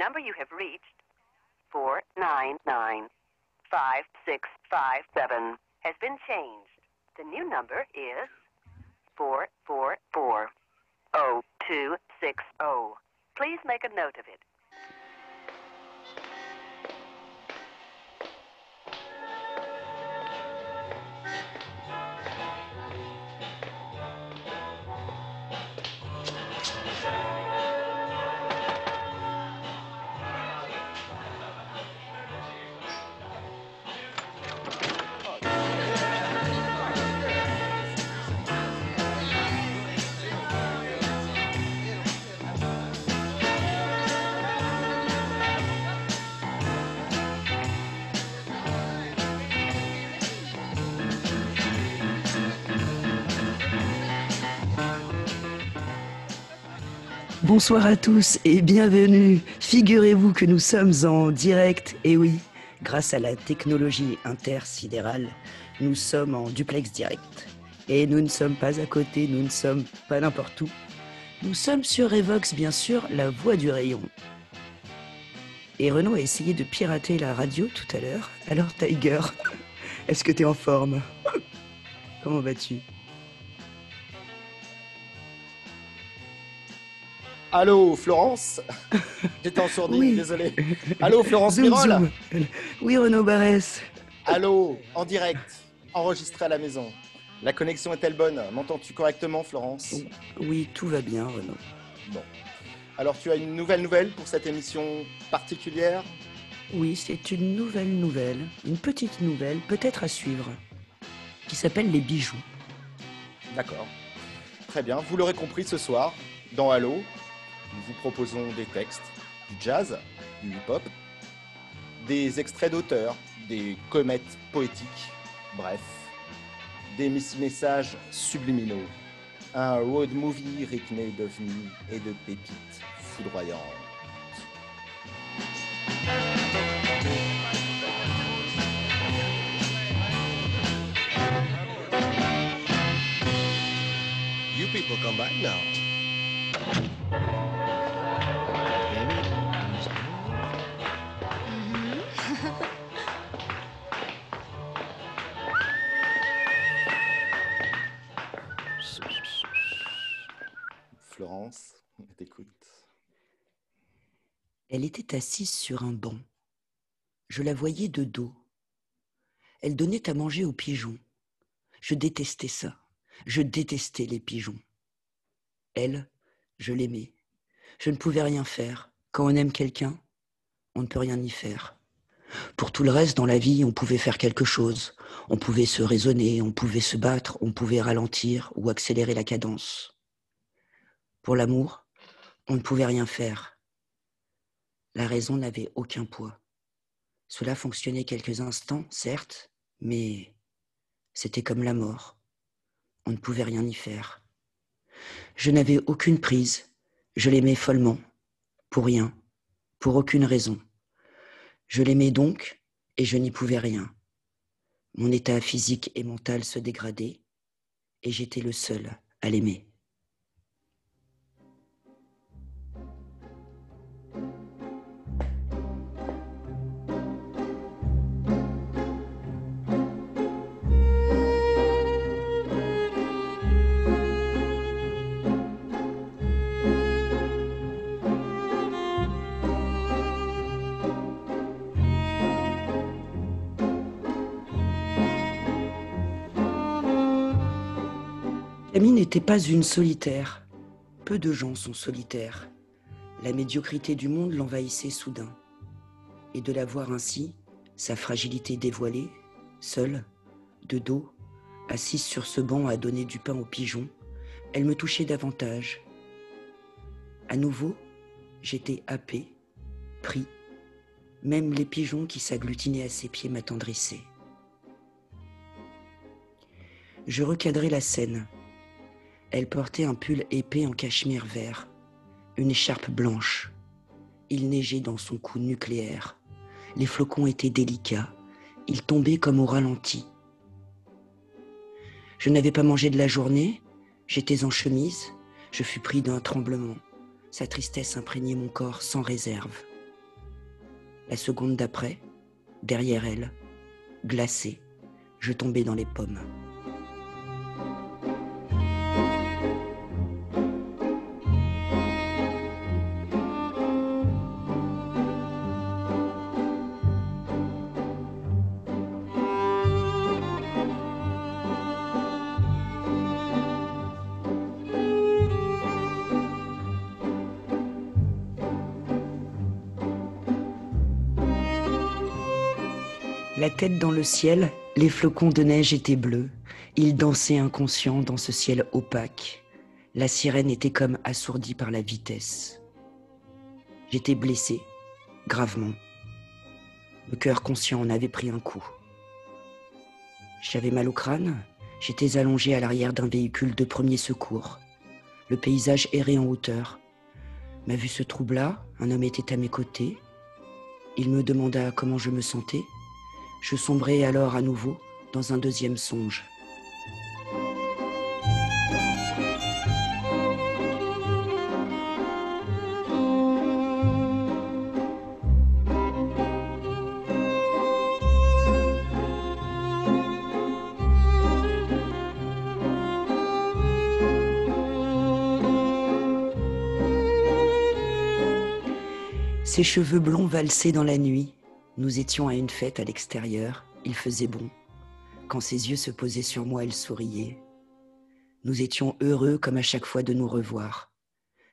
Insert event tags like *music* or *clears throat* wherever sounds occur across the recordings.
number you have reached, 499 5657, has been changed. The new number is 444 0260. Please make a note of it. Bonsoir à tous et bienvenue. Figurez-vous que nous sommes en direct, et oui, grâce à la technologie intersidérale, nous sommes en duplex direct. Et nous ne sommes pas à côté, nous ne sommes pas n'importe où. Nous sommes sur Evox, bien sûr, la voix du rayon. Et Renaud a essayé de pirater la radio tout à l'heure. Alors Tiger, *laughs* est-ce que tu es en forme? *laughs* Comment vas-tu? Allô, Florence *laughs* J'étais en sourdine, Oui. désolé. Allô, Florence Zoom, Mirol zoom. Oui, Renaud Barès. Allô, en direct, enregistré à la maison. La connexion est-elle bonne? M'entends-tu correctement, Florence? Oui, tout va bien, Renaud. Bon. Alors, tu as une nouvelle nouvelle pour cette émission particulière? Oui, c'est une nouvelle nouvelle, une petite nouvelle, peut-être à suivre, qui s'appelle Les Bijoux. D'accord. Très bien, vous l'aurez compris ce soir, dans Halo, nous vous proposons des textes, du jazz, du hip-hop, des extraits d'auteurs, des comètes poétiques, bref, des messages subliminaux, un road movie rythmé d'ovnis et de pépites foudroyantes. People come back now. Florence, on t'écoute. Elle était assise sur un banc. Je la voyais de dos. Elle donnait à manger aux pigeons. Je détestais ça. Je détestais les pigeons. Elle, je l'aimais. Je ne pouvais rien faire. Quand on aime quelqu'un, on ne peut rien y faire. Pour tout le reste dans la vie, on pouvait faire quelque chose. On pouvait se raisonner, on pouvait se battre, on pouvait ralentir ou accélérer la cadence. Pour l'amour, on ne pouvait rien faire. La raison n'avait aucun poids. Cela fonctionnait quelques instants, certes, mais c'était comme la mort. On ne pouvait rien y faire. Je n'avais aucune prise. Je l'aimais follement. Pour rien. Pour aucune raison. Je l'aimais donc et je n'y pouvais rien. Mon état physique et mental se dégradait et j'étais le seul à l'aimer. N'était pas une solitaire. Peu de gens sont solitaires. La médiocrité du monde l'envahissait soudain. Et de la voir ainsi, sa fragilité dévoilée, seule, de dos, assise sur ce banc à donner du pain aux pigeons, elle me touchait davantage. À nouveau, j'étais happé, pris. Même les pigeons qui s'agglutinaient à ses pieds m'attendrissaient. Je recadrai la scène. Elle portait un pull épais en cachemire vert, une écharpe blanche. Il neigeait dans son cou nucléaire. Les flocons étaient délicats. Ils tombaient comme au ralenti. Je n'avais pas mangé de la journée. J'étais en chemise. Je fus pris d'un tremblement. Sa tristesse imprégnait mon corps sans réserve. La seconde d'après, derrière elle, glacée, je tombais dans les pommes. La tête dans le ciel, les flocons de neige étaient bleus. Ils dansaient inconscients dans ce ciel opaque. La sirène était comme assourdie par la vitesse. J'étais blessé, gravement. Le cœur conscient en avait pris un coup. J'avais mal au crâne. J'étais allongé à l'arrière d'un véhicule de premier secours. Le paysage errait en hauteur. Ma vue se troubla, un homme était à mes côtés. Il me demanda comment je me sentais. Je sombrai alors à nouveau dans un deuxième songe. Ses cheveux blonds valsaient dans la nuit. Nous étions à une fête à l'extérieur. Il faisait bon. Quand ses yeux se posaient sur moi, elle souriait. Nous étions heureux comme à chaque fois de nous revoir.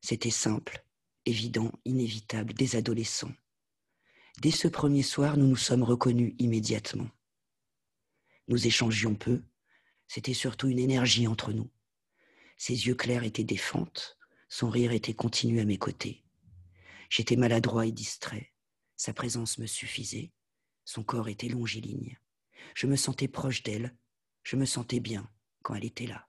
C'était simple, évident, inévitable, des adolescents. Dès ce premier soir, nous nous sommes reconnus immédiatement. Nous échangions peu. C'était surtout une énergie entre nous. Ses yeux clairs étaient des fentes. Son rire était continu à mes côtés. J'étais maladroit et distrait. Sa présence me suffisait. Son corps était longiligne. Je me sentais proche d'elle. Je me sentais bien quand elle était là.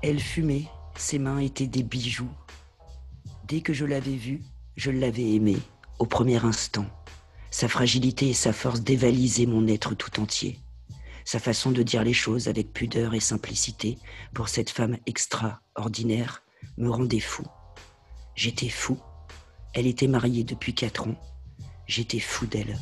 Elle fumait, ses mains étaient des bijoux. Dès que je l'avais vue, je l'avais aimée, au premier instant. Sa fragilité et sa force dévalisaient mon être tout entier. Sa façon de dire les choses avec pudeur et simplicité pour cette femme extraordinaire me rendait fou. J'étais fou. Elle était mariée depuis quatre ans. J'étais fou d'elle.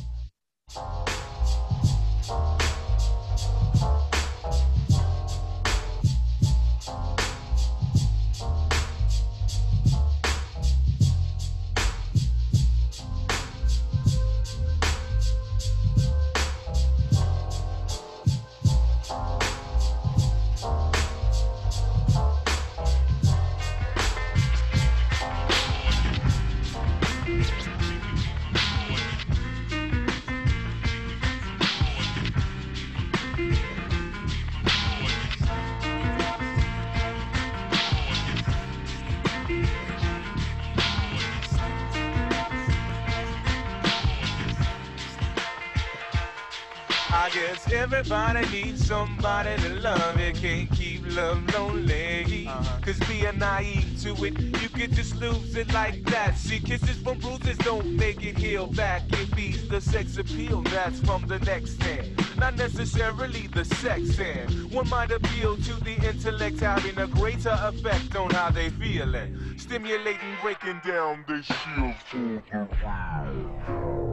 Everybody needs somebody to love. You can't keep love lonely. Uh-huh. Cause being naive to it, you could just lose it like that. See, kisses from bruises don't make it heal back. It beats the sex appeal that's from the next end. Not necessarily the sex end. One might appeal to the intellect, having a greater effect on how they feeling. Stimulating, breaking down the shield for the world.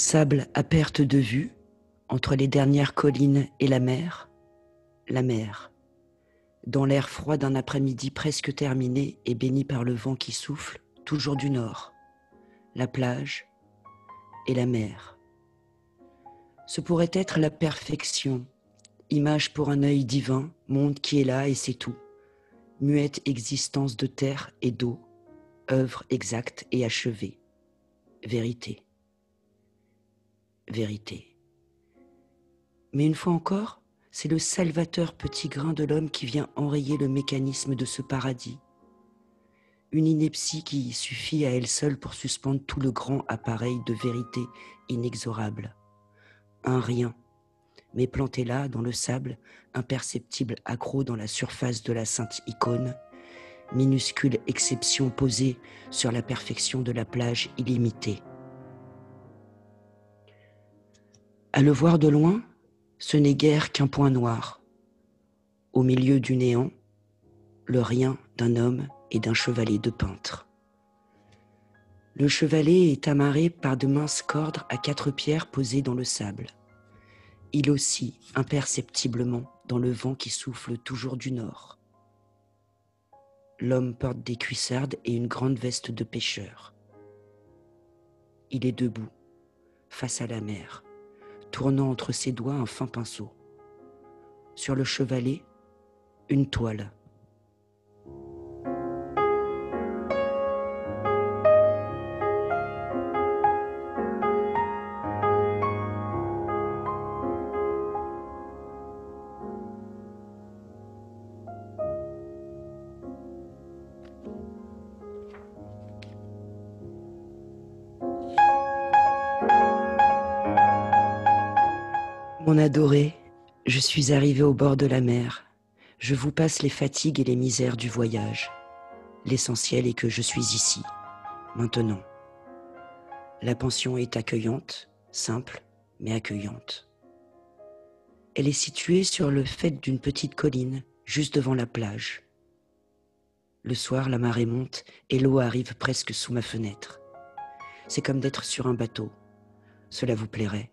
Sable à perte de vue, entre les dernières collines et la mer, la mer. Dans l'air froid d'un après-midi presque terminé et béni par le vent qui souffle, toujours du nord, la plage et la mer. Ce pourrait être la perfection, image pour un œil divin, monde qui est là et c'est tout, muette existence de terre et d'eau, œuvre exacte et achevée. Vérité. Vérité. Mais une fois encore, c'est le salvateur petit grain de l'homme qui vient enrayer le mécanisme de ce paradis. Une ineptie qui suffit à elle seule pour suspendre tout le grand appareil de vérité inexorable. Un rien, mais planté là, dans le sable, imperceptible accro dans la surface de la sainte icône, minuscule exception posée sur la perfection de la plage illimitée. À le voir de loin, ce n'est guère qu'un point noir. Au milieu du néant, le rien d'un homme et d'un chevalet de peintre. Le chevalet est amarré par de minces cordes à quatre pierres posées dans le sable. Il oscille imperceptiblement dans le vent qui souffle toujours du nord. L'homme porte des cuissardes et une grande veste de pêcheur. Il est debout, face à la mer, tournant entre ses doigts un fin pinceau. Sur le chevalet, une toile. Mon adoré, je suis arrivé au bord de la mer. Je vous passe les fatigues et les misères du voyage. L'essentiel est que je suis ici, maintenant. La pension est accueillante, simple, mais accueillante. Elle est située sur le fait d'une petite colline, juste devant la plage. Le soir, la marée monte et l'eau arrive presque sous ma fenêtre. C'est comme d'être sur un bateau. Cela vous plairait.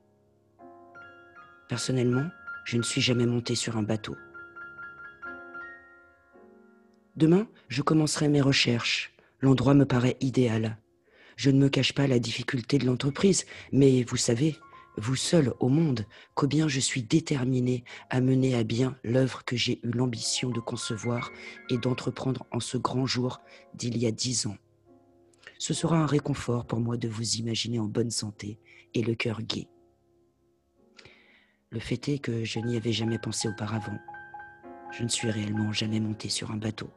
Personnellement, je ne suis jamais monté sur un bateau. Demain, je commencerai mes recherches. L'endroit me paraît idéal. Je ne me cache pas la difficulté de l'entreprise, mais vous savez, vous seul au monde, combien je suis déterminé à mener à bien l'œuvre que j'ai eu l'ambition de concevoir et d'entreprendre en ce grand jour d'il y a dix ans. Ce sera un réconfort pour moi de vous imaginer en bonne santé et le cœur gai. Le fait est que je n'y avais jamais pensé auparavant. Je ne suis réellement jamais monté sur un bateau.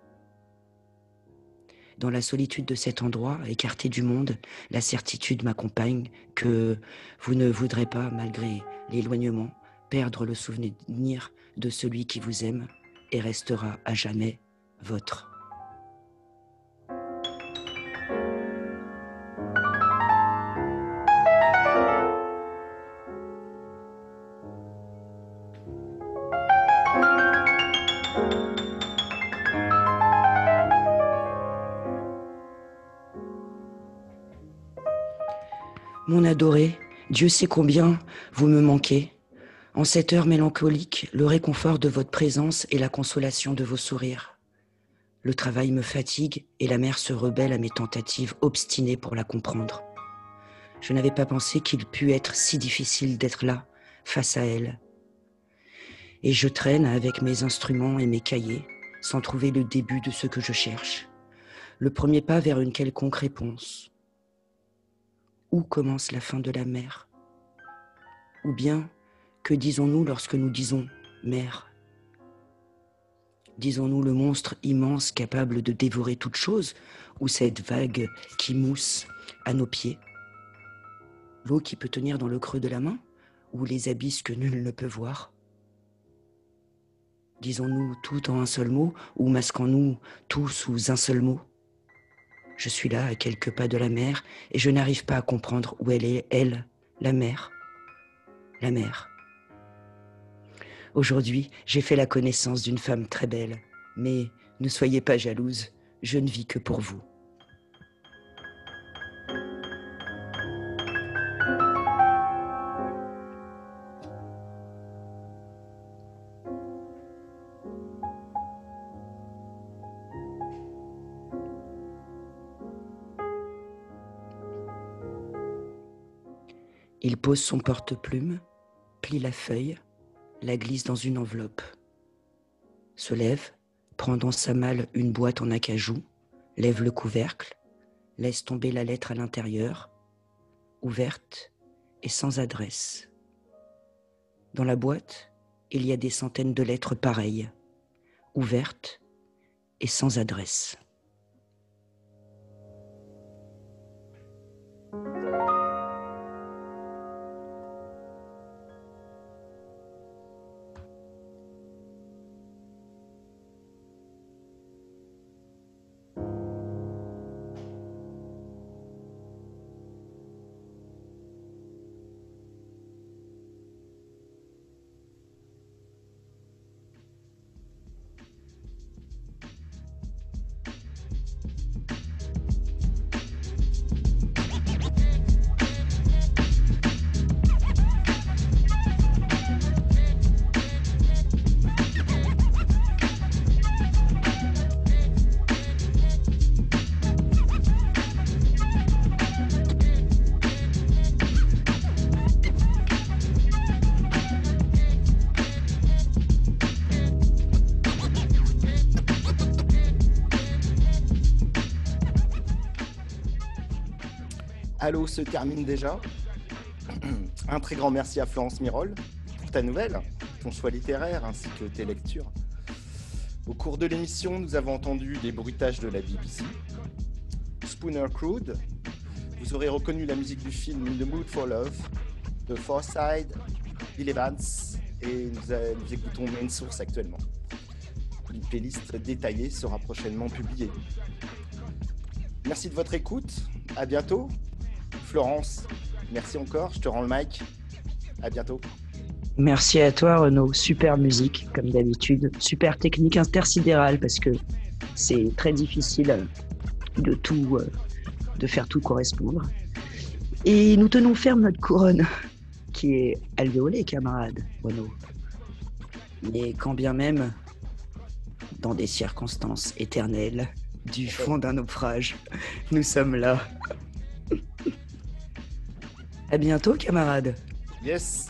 Dans la solitude de cet endroit, écarté du monde, la certitude m'accompagne que vous ne voudrez pas, malgré l'éloignement, perdre le souvenir de celui qui vous aime et restera à jamais votre. Mon adoré, Dieu sait combien vous me manquez. En cette heure mélancolique, le réconfort de votre présence et la consolation de vos sourires. Le travail me fatigue et la mère se rebelle à mes tentatives obstinées pour la comprendre. Je n'avais pas pensé qu'il pût être si difficile d'être là, face à elle. Et je traîne avec mes instruments et mes cahiers, sans trouver le début de ce que je cherche. Le premier pas vers une quelconque réponse où commence la fin de la mer? Ou bien, que disons-nous lorsque nous disons mer Disons-nous le monstre immense capable de dévorer toute chose ou cette vague qui mousse à nos pieds? L'eau qui peut tenir dans le creux de la main ou les abysses que nul ne peut voir? Disons-nous tout en un seul mot ou masquons-nous tout sous un seul mot? Je suis là, à quelques pas de la mer, et je n'arrive pas à comprendre où elle est, elle, la mer. La mer. Aujourd'hui, j'ai fait la connaissance d'une femme très belle, mais ne soyez pas jalouse, je ne vis que pour vous. Il pose son porte-plume, plie la feuille, la glisse dans une enveloppe, se lève, prend dans sa malle une boîte en acajou, lève le couvercle, laisse tomber la lettre à l'intérieur, ouverte et sans adresse. Dans la boîte, il y a des centaines de lettres pareilles, ouvertes et sans adresse. Allô se termine déjà. *clears throat* Un très grand merci à Florence Mirol pour ta nouvelle, ton choix littéraire ainsi que tes lectures. Au cours de l'émission, nous avons entendu des bruitages de la BBC, Spooner Crude, vous aurez reconnu la musique du film the Mood for Love, de Side, Bill Evans, et nous, nous écoutons Main Source actuellement. Une playlist détaillée sera prochainement publiée. Merci de votre écoute, à bientôt. Florence, merci encore, je te rends le mic. À bientôt. Merci à toi Renaud, super musique comme d'habitude, super technique intersidérale parce que c'est très difficile de tout, euh, de faire tout correspondre. Et nous tenons ferme notre couronne qui est alvéolée, camarade Renaud. Mais quand bien même, dans des circonstances éternelles, du fond d'un naufrage, nous sommes là. À bientôt, camarade. Yes.